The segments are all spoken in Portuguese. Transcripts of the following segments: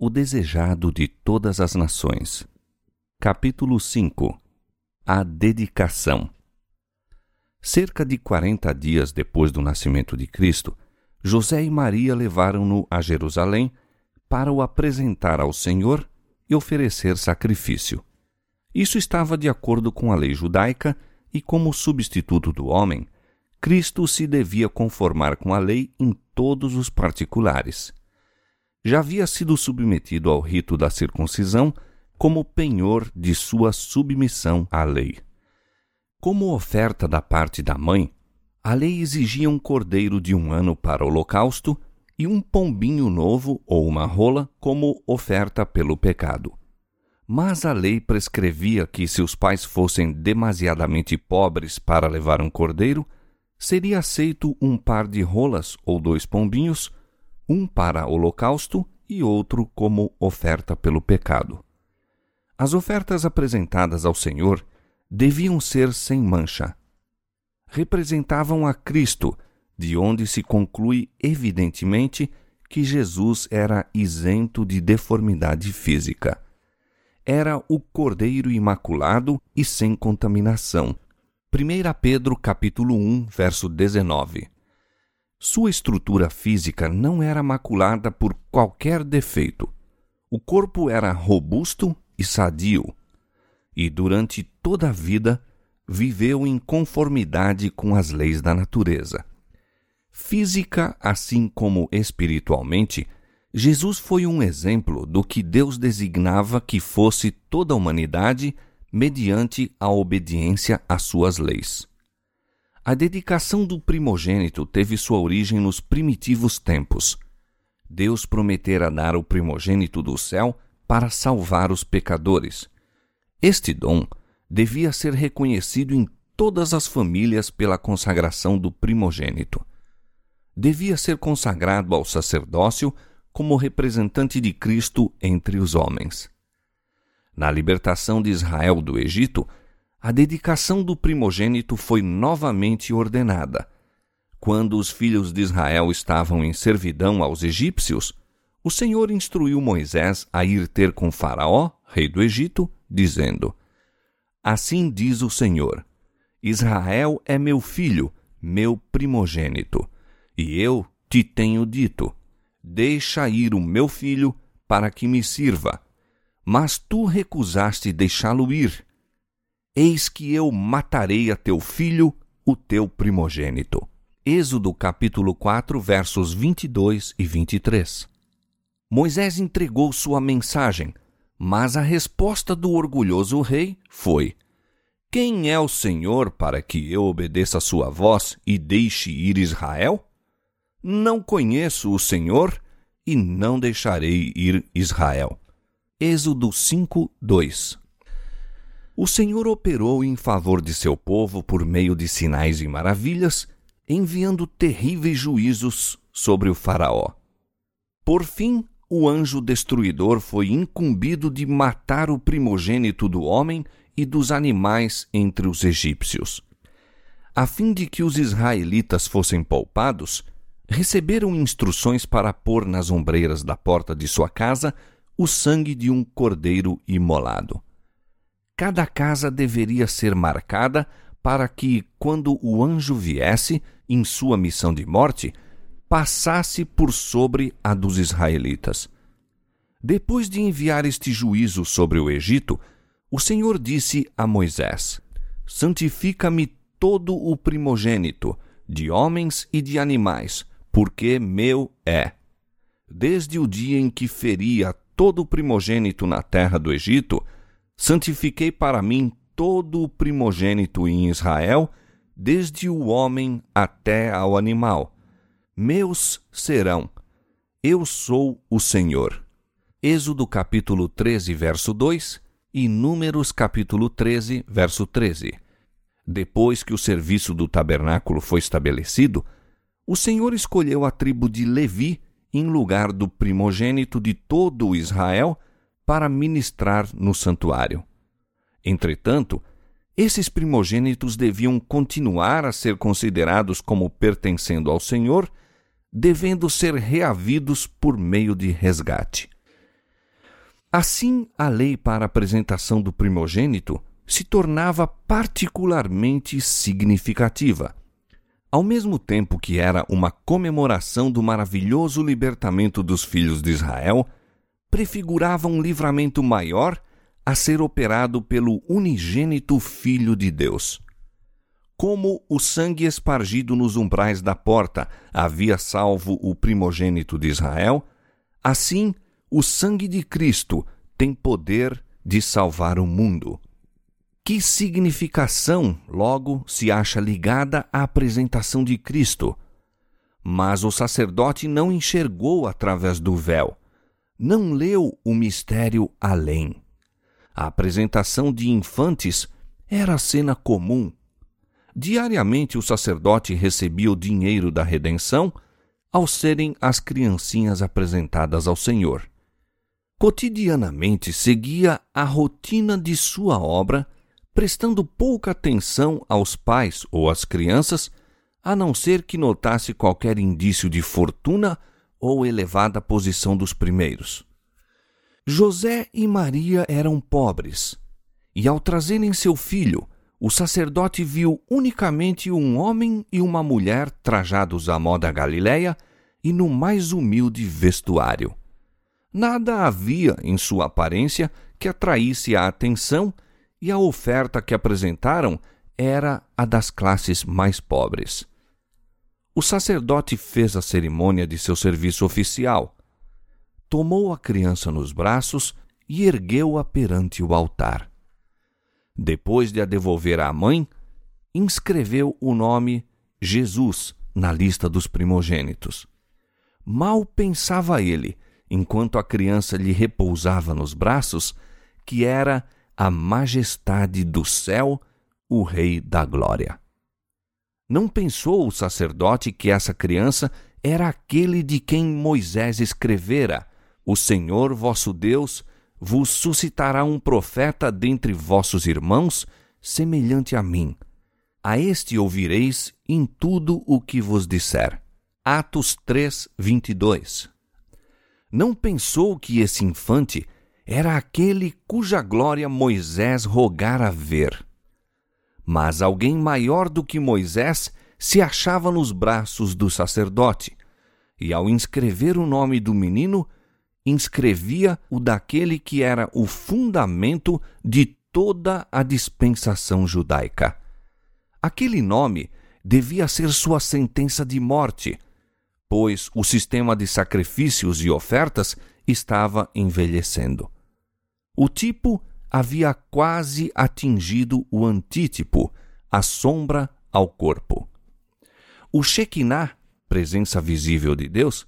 O desejado de todas as nações. Capítulo 5 A dedicação. Cerca de quarenta dias depois do nascimento de Cristo, José e Maria levaram-no a Jerusalém para o apresentar ao Senhor e oferecer sacrifício. Isso estava de acordo com a lei judaica e, como substituto do homem, Cristo se devia conformar com a lei em todos os particulares. Já havia sido submetido ao rito da circuncisão como penhor de sua submissão à lei. Como oferta da parte da mãe, a lei exigia um cordeiro de um ano para o holocausto e um pombinho novo ou uma rola como oferta pelo pecado. Mas a lei prescrevia que, se os pais fossem demasiadamente pobres para levar um cordeiro, seria aceito um par de rolas ou dois pombinhos, um para holocausto e outro como oferta pelo pecado. As ofertas apresentadas ao Senhor deviam ser sem mancha. Representavam a Cristo de onde se conclui evidentemente que Jesus era isento de deformidade física. Era o Cordeiro imaculado e sem contaminação. 1 Pedro capítulo 1, verso 19. Sua estrutura física não era maculada por qualquer defeito. O corpo era robusto e sadio, e durante toda a vida viveu em conformidade com as leis da natureza. Física, assim como espiritualmente, Jesus foi um exemplo do que Deus designava que fosse toda a humanidade mediante a obediência às suas leis. A dedicação do primogênito teve sua origem nos primitivos tempos. Deus prometera dar o primogênito do céu para salvar os pecadores. Este dom devia ser reconhecido em todas as famílias pela consagração do primogênito devia ser consagrado ao sacerdócio como representante de Cristo entre os homens. Na libertação de Israel do Egito, a dedicação do primogênito foi novamente ordenada. Quando os filhos de Israel estavam em servidão aos egípcios, o Senhor instruiu Moisés a ir ter com Faraó, rei do Egito, dizendo: Assim diz o Senhor: Israel é meu filho, meu primogênito. E eu te tenho dito: Deixa ir o meu filho para que me sirva. Mas tu recusaste deixá-lo ir. Eis que eu matarei a teu filho, o teu primogênito. Êxodo capítulo 4, versos 22 e 23. Moisés entregou sua mensagem, mas a resposta do orgulhoso rei foi: Quem é o Senhor para que eu obedeça a sua voz e deixe ir Israel? Não conheço o Senhor e não deixarei ir Israel. Êxodo 5, 2 O Senhor operou em favor de seu povo por meio de sinais e maravilhas, enviando terríveis juízos sobre o Faraó. Por fim, o anjo destruidor foi incumbido de matar o primogênito do homem e dos animais entre os egípcios. A fim de que os israelitas fossem poupados, receberam instruções para pôr nas ombreiras da porta de sua casa o sangue de um cordeiro imolado. Cada casa deveria ser marcada para que, quando o anjo viesse, em sua missão de morte, passasse por sobre a dos israelitas. Depois de enviar este juízo sobre o Egito, o Senhor disse a Moisés: Santifica-me todo o primogênito, de homens e de animais, porque meu é. Desde o dia em que feri a todo o primogênito na terra do Egito, santifiquei para mim todo o primogênito em Israel, desde o homem até ao animal. Meus serão. Eu sou o Senhor. Êxodo capítulo 13, verso 2 e Números capítulo 13, verso 13. Depois que o serviço do tabernáculo foi estabelecido, o Senhor escolheu a tribo de Levi em lugar do primogênito de todo Israel para ministrar no santuário. Entretanto, esses primogênitos deviam continuar a ser considerados como pertencendo ao Senhor, devendo ser reavidos por meio de resgate. Assim, a lei para a apresentação do primogênito se tornava particularmente significativa. Ao mesmo tempo que era uma comemoração do maravilhoso libertamento dos filhos de Israel, prefigurava um livramento maior a ser operado pelo unigênito Filho de Deus. Como o sangue espargido nos umbrais da porta havia salvo o primogênito de Israel, assim o sangue de Cristo tem poder de salvar o mundo. Que significação, logo, se acha ligada à apresentação de Cristo? Mas o sacerdote não enxergou através do véu, não leu o mistério além. A apresentação de infantes era cena comum. Diariamente o sacerdote recebia o dinheiro da redenção ao serem as criancinhas apresentadas ao Senhor. Cotidianamente seguia a rotina de sua obra prestando pouca atenção aos pais ou às crianças, a não ser que notasse qualquer indício de fortuna ou elevada posição dos primeiros. José e Maria eram pobres, e ao trazerem seu filho, o sacerdote viu unicamente um homem e uma mulher trajados à moda galileia e no mais humilde vestuário. Nada havia em sua aparência que atraísse a atenção e a oferta que apresentaram era a das classes mais pobres. O sacerdote fez a cerimônia de seu serviço oficial. Tomou a criança nos braços e ergueu-a perante o altar. Depois de a devolver à mãe, inscreveu o nome Jesus na lista dos primogênitos. Mal pensava ele, enquanto a criança lhe repousava nos braços, que era a majestade do céu, o Rei da Glória. Não pensou o sacerdote que essa criança era aquele de quem Moisés escrevera: O Senhor vosso Deus vos suscitará um profeta dentre vossos irmãos, semelhante a mim. A este ouvireis em tudo o que vos disser. Atos 3, 22. Não pensou que esse infante era aquele cuja glória Moisés rogara ver. Mas alguém maior do que Moisés se achava nos braços do sacerdote, e ao inscrever o nome do menino, inscrevia o daquele que era o fundamento de toda a dispensação judaica. Aquele nome devia ser sua sentença de morte, pois o sistema de sacrifícios e ofertas estava envelhecendo. O tipo havia quase atingido o antítipo, a sombra ao corpo. O Shekinah, presença visível de Deus,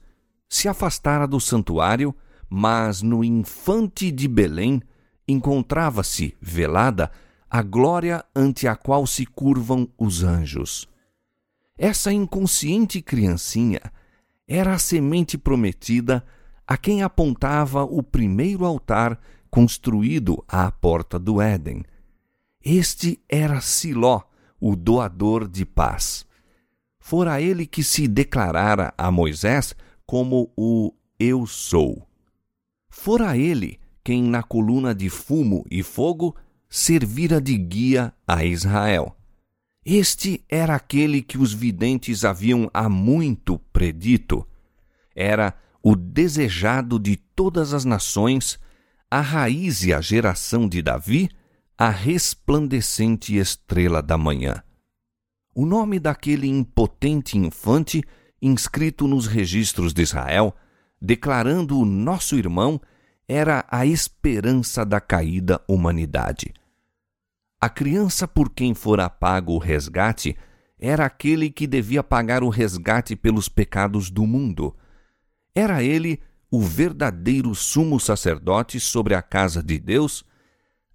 se afastara do santuário, mas no infante de Belém encontrava-se, velada, a glória ante a qual se curvam os anjos. Essa inconsciente criancinha era a semente prometida a quem apontava o primeiro altar construído à porta do Éden. Este era Siló, o doador de paz. Fora ele que se declarara a Moisés como o Eu Sou. Fora ele quem, na coluna de fumo e fogo, servira de guia a Israel. Este era aquele que os videntes haviam há muito predito. Era o desejado de todas as nações a raiz e a geração de Davi, a resplandecente estrela da manhã. O nome daquele impotente infante, inscrito nos registros de Israel, declarando o nosso irmão, era a esperança da caída humanidade. A criança por quem fora pago o resgate era aquele que devia pagar o resgate pelos pecados do mundo. Era ele o verdadeiro sumo sacerdote sobre a casa de Deus,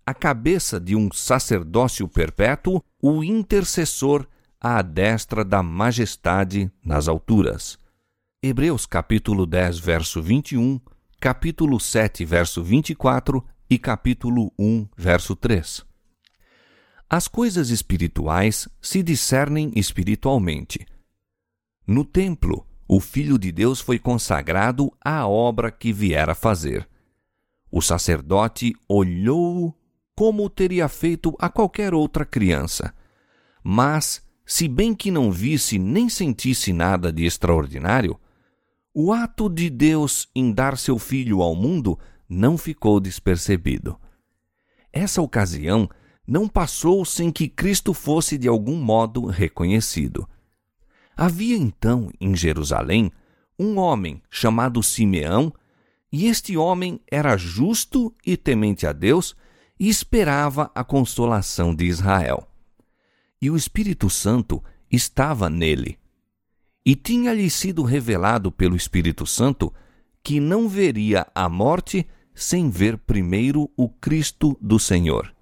a cabeça de um sacerdócio perpétuo, o intercessor à destra da majestade nas alturas. Hebreus capítulo 10, verso 21, capítulo 7, verso 24 e capítulo 1, verso 3. As coisas espirituais se discernem espiritualmente. No templo, o Filho de Deus foi consagrado à obra que viera fazer. O sacerdote olhou-o como teria feito a qualquer outra criança. Mas, se bem que não visse nem sentisse nada de extraordinário, o ato de Deus em dar seu filho ao mundo não ficou despercebido. Essa ocasião não passou sem que Cristo fosse de algum modo reconhecido. Havia então em Jerusalém um homem chamado Simeão, e este homem era justo e temente a Deus e esperava a consolação de Israel. E o Espírito Santo estava nele. E tinha-lhe sido revelado pelo Espírito Santo que não veria a morte sem ver primeiro o Cristo do Senhor.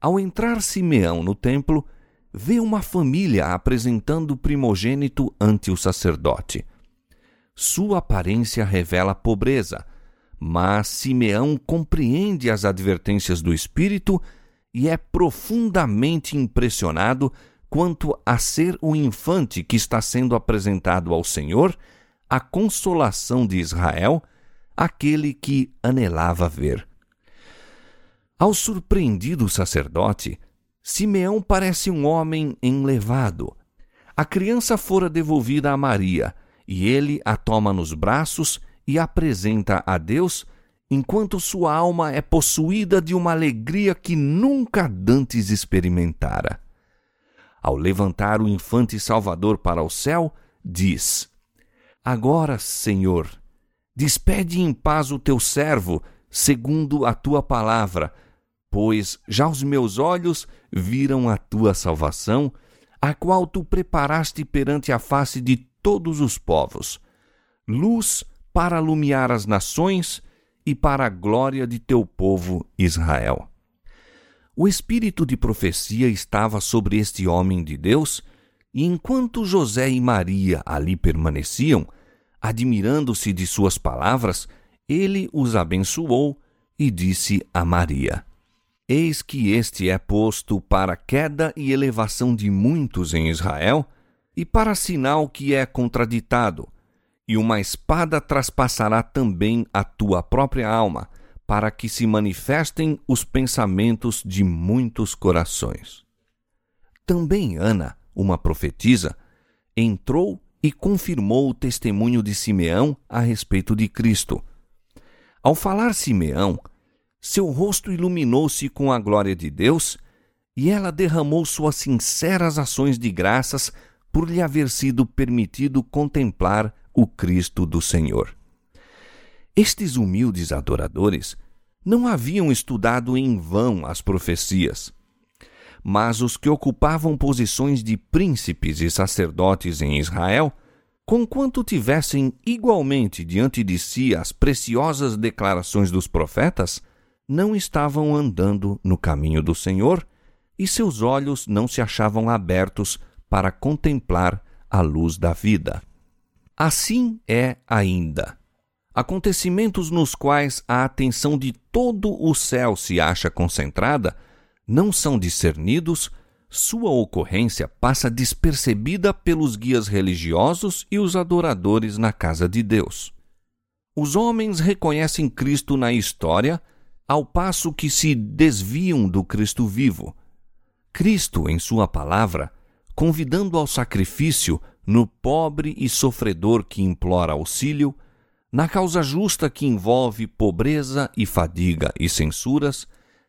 Ao entrar Simeão no templo, vê uma família apresentando o primogênito ante o sacerdote. Sua aparência revela pobreza, mas Simeão compreende as advertências do Espírito e é profundamente impressionado quanto a ser o infante que está sendo apresentado ao Senhor, a consolação de Israel, aquele que anelava ver. Ao surpreendido sacerdote, Simeão parece um homem enlevado. A criança fora devolvida a Maria, e ele a toma nos braços e apresenta a Deus, enquanto sua alma é possuída de uma alegria que nunca dantes experimentara. Ao levantar o infante Salvador para o céu, diz: Agora, Senhor, despede em paz o teu servo, segundo a tua palavra, pois já os meus olhos viram a tua salvação, a qual tu preparaste perante a face de todos os povos, luz para alumiar as nações e para a glória de teu povo Israel. O espírito de profecia estava sobre este homem de Deus, e enquanto José e Maria ali permaneciam, admirando-se de suas palavras, ele os abençoou e disse a Maria: Eis que este é posto para queda e elevação de muitos em Israel, e para sinal que é contraditado, e uma espada traspassará também a tua própria alma, para que se manifestem os pensamentos de muitos corações. Também Ana, uma profetisa, entrou e confirmou o testemunho de Simeão a respeito de Cristo. Ao falar Simeão, seu rosto iluminou-se com a glória de Deus e ela derramou suas sinceras ações de graças por lhe haver sido permitido contemplar o Cristo do Senhor. Estes humildes adoradores não haviam estudado em vão as profecias, mas os que ocupavam posições de príncipes e sacerdotes em Israel, conquanto tivessem igualmente diante de si as preciosas declarações dos profetas, não estavam andando no caminho do Senhor e seus olhos não se achavam abertos para contemplar a luz da vida. Assim é ainda. Acontecimentos nos quais a atenção de todo o céu se acha concentrada não são discernidos, sua ocorrência passa despercebida pelos guias religiosos e os adoradores na casa de Deus. Os homens reconhecem Cristo na história, ao passo que se desviam do Cristo vivo. Cristo, em Sua palavra, convidando ao sacrifício, no pobre e sofredor que implora auxílio, na causa justa que envolve pobreza e fadiga e censuras,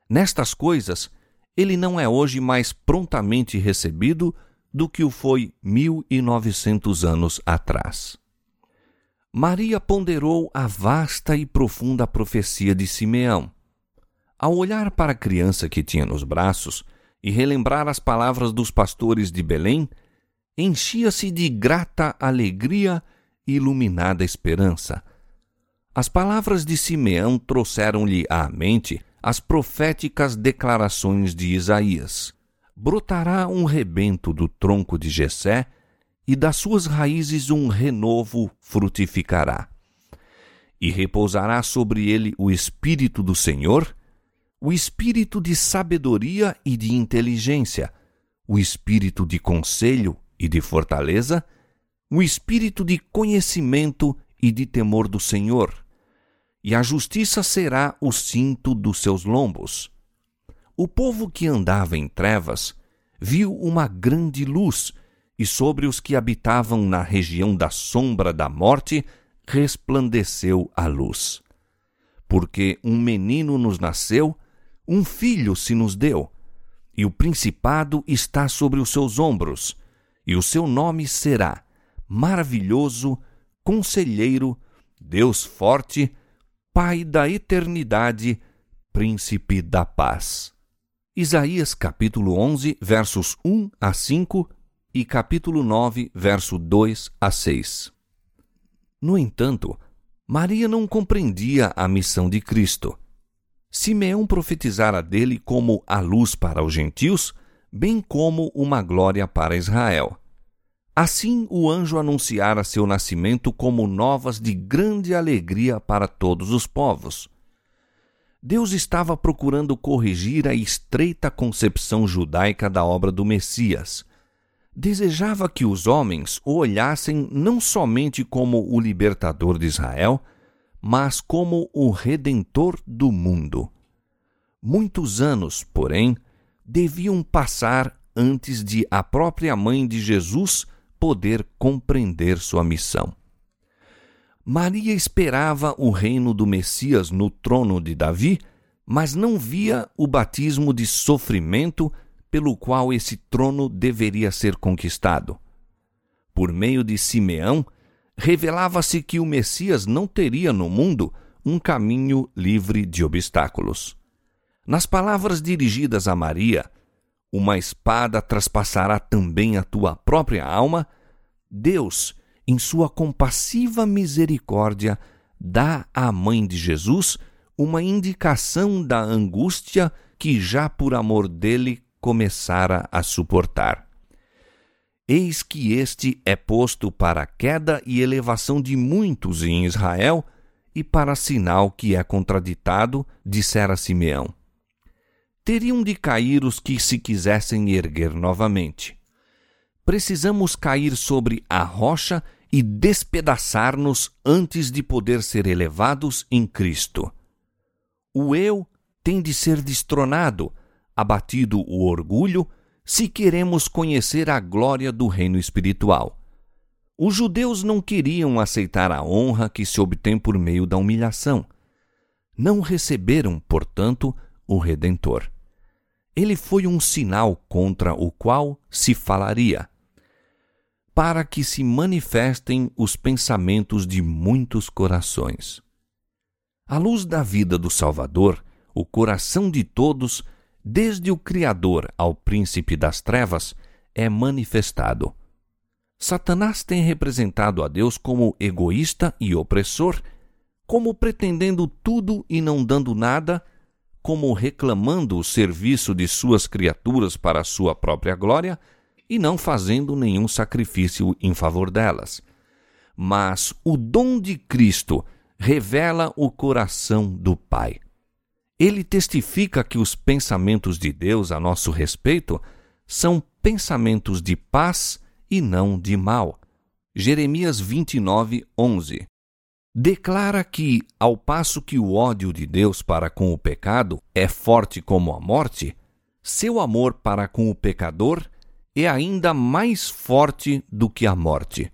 nestas coisas ele não é hoje mais prontamente recebido do que o foi mil e novecentos anos atrás. Maria ponderou a vasta e profunda profecia de Simeão. Ao olhar para a criança que tinha nos braços e relembrar as palavras dos pastores de Belém, enchia-se de grata alegria e iluminada esperança. As palavras de Simeão trouxeram-lhe à mente as proféticas declarações de Isaías. Brotará um rebento do tronco de Jessé, e das suas raízes um renovo frutificará. E repousará sobre ele o espírito do Senhor, o espírito de sabedoria e de inteligência, o espírito de conselho e de fortaleza, um espírito de conhecimento e de temor do Senhor. e a justiça será o cinto dos seus lombos. O povo que andava em trevas viu uma grande luz, e sobre os que habitavam na região da sombra da morte resplandeceu a luz. Porque um menino nos nasceu, um filho se nos deu, e o principado está sobre os seus ombros, e o seu nome será Maravilhoso, Conselheiro, Deus Forte, Pai da Eternidade, Príncipe da Paz. Isaías capítulo 11, versos 1 a 5 e capítulo 9, verso 2 a 6. No entanto, Maria não compreendia a missão de Cristo. Simeão profetizara dele como a luz para os gentios, bem como uma glória para Israel. Assim o anjo anunciara seu nascimento como novas de grande alegria para todos os povos. Deus estava procurando corrigir a estreita concepção judaica da obra do Messias. Desejava que os homens o olhassem não somente como o libertador de Israel, mas como o redentor do mundo. Muitos anos, porém, deviam passar antes de a própria mãe de Jesus poder compreender sua missão. Maria esperava o reino do Messias no trono de Davi, mas não via o batismo de sofrimento pelo qual esse trono deveria ser conquistado. Por meio de Simeão, revelava-se que o Messias não teria no mundo um caminho livre de obstáculos. Nas palavras dirigidas a Maria, uma espada traspassará também a tua própria alma, Deus, em sua compassiva misericórdia, dá à mãe de Jesus uma indicação da angústia que já por amor dele começara a suportar. Eis que este é posto para queda e elevação de muitos em Israel, e para sinal que é contraditado, dissera Simeão teriam de cair os que se quisessem erguer novamente. Precisamos cair sobre a rocha e despedaçar-nos antes de poder ser elevados em Cristo. O eu tem de ser destronado, abatido o orgulho, se queremos conhecer a glória do reino espiritual. Os judeus não queriam aceitar a honra que se obtém por meio da humilhação. Não receberam, portanto, o Redentor ele foi um sinal contra o qual se falaria, para que se manifestem os pensamentos de muitos corações. À luz da vida do Salvador, o coração de todos, desde o Criador ao Príncipe das Trevas, é manifestado. Satanás tem representado a Deus como egoísta e opressor, como pretendendo tudo e não dando nada como reclamando o serviço de suas criaturas para sua própria glória e não fazendo nenhum sacrifício em favor delas. Mas o dom de Cristo revela o coração do Pai. Ele testifica que os pensamentos de Deus a nosso respeito são pensamentos de paz e não de mal. Jeremias 29, 11 declara que, ao passo que o ódio de Deus para com o pecado é forte como a morte, seu amor para com o pecador é ainda mais forte do que a morte.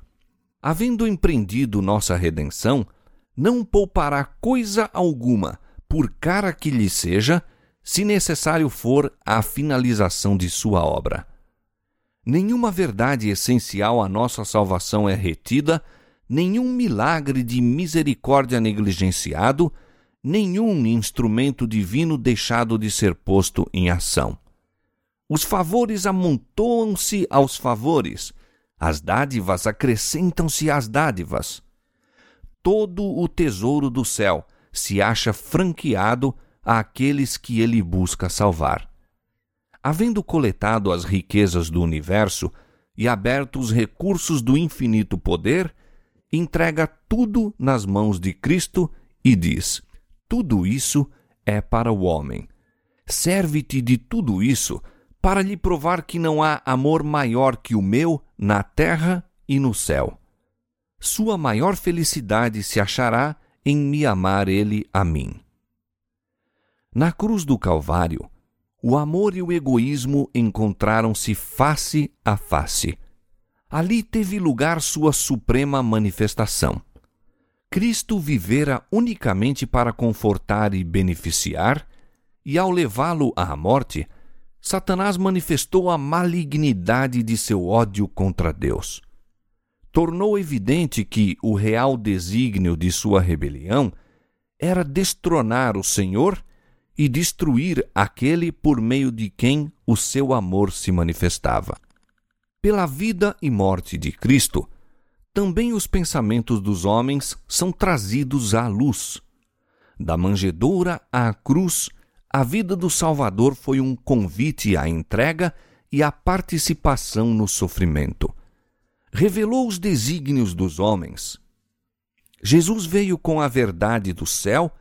Havendo empreendido nossa redenção, não poupará coisa alguma, por cara que lhe seja, se necessário for a finalização de sua obra. Nenhuma verdade essencial à nossa salvação é retida nenhum milagre de misericórdia negligenciado, nenhum instrumento divino deixado de ser posto em ação. Os favores amontoam-se aos favores, as dádivas acrescentam-se às dádivas. Todo o tesouro do céu se acha franqueado àqueles que ele busca salvar. Havendo coletado as riquezas do universo e aberto os recursos do infinito poder, entrega tudo nas mãos de Cristo e diz: Tudo isso é para o homem. Serve-te de tudo isso para lhe provar que não há amor maior que o meu na terra e no céu. Sua maior felicidade se achará em me amar ele a mim. Na cruz do Calvário, o amor e o egoísmo encontraram-se face a face. Ali teve lugar sua suprema manifestação. Cristo vivera unicamente para confortar e beneficiar, e ao levá-lo à morte, Satanás manifestou a malignidade de seu ódio contra Deus. Tornou evidente que o real desígnio de sua rebelião era destronar o Senhor e destruir aquele por meio de quem o seu amor se manifestava. Pela vida e morte de Cristo, também os pensamentos dos homens são trazidos à luz. Da manjedoura à cruz, a vida do Salvador foi um convite à entrega e à participação no sofrimento. Revelou os desígnios dos homens. Jesus veio com a verdade do céu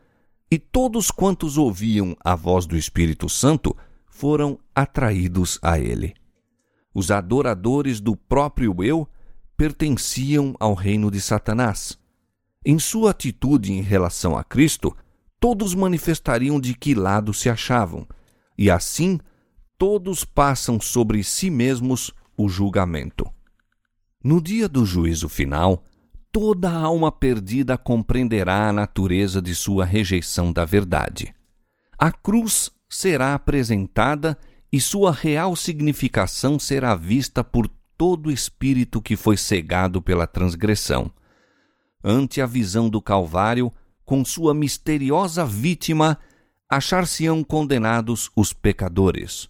e todos quantos ouviam a voz do Espírito Santo foram atraídos a ele. Os adoradores do próprio eu pertenciam ao reino de Satanás. Em sua atitude em relação a Cristo, todos manifestariam de que lado se achavam, e assim todos passam sobre si mesmos o julgamento. No dia do juízo final, toda alma perdida compreenderá a natureza de sua rejeição da verdade. A cruz será apresentada e sua real significação será vista por todo espírito que foi cegado pela transgressão. Ante a visão do Calvário, com sua misteriosa vítima, achar-se-ão condenados os pecadores.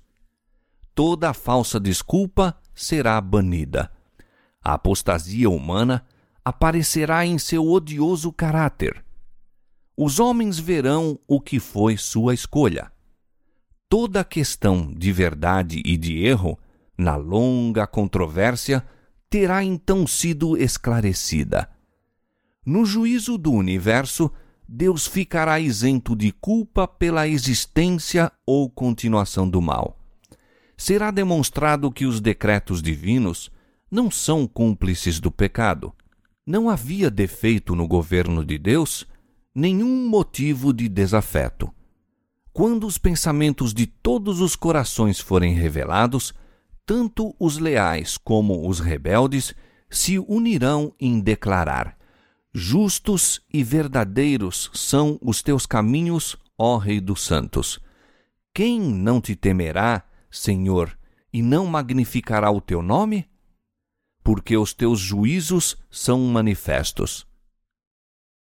Toda falsa desculpa será banida. A apostasia humana aparecerá em seu odioso caráter. Os homens verão o que foi sua escolha. Toda questão de verdade e de erro, na longa controvérsia, terá então sido esclarecida. No juízo do universo, Deus ficará isento de culpa pela existência ou continuação do mal. Será demonstrado que os decretos divinos não são cúmplices do pecado não havia defeito no governo de Deus, nenhum motivo de desafeto. Quando os pensamentos de todos os corações forem revelados, tanto os leais como os rebeldes se unirão em declarar: Justos e verdadeiros são os teus caminhos, ó Rei dos Santos. Quem não te temerá, Senhor, e não magnificará o teu nome? Porque os teus juízos são manifestos.